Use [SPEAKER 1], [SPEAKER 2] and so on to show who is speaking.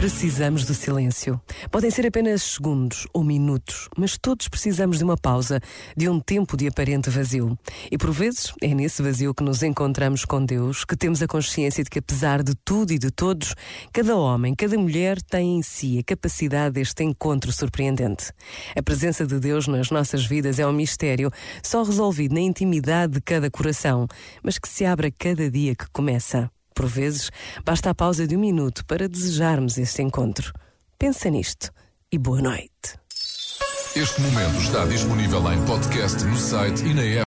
[SPEAKER 1] Precisamos do silêncio. Podem ser apenas segundos ou minutos, mas todos precisamos de uma pausa, de um tempo de aparente vazio. E por vezes é nesse vazio que nos encontramos com Deus, que temos a consciência de que, apesar de tudo e de todos, cada homem, cada mulher tem em si a capacidade deste encontro surpreendente. A presença de Deus nas nossas vidas é um mistério, só resolvido na intimidade de cada coração, mas que se abre a cada dia que começa. Por vezes, basta a pausa de um minuto para desejarmos este encontro. Pensa nisto e boa noite.
[SPEAKER 2] Este momento está disponível em podcast no site e na app.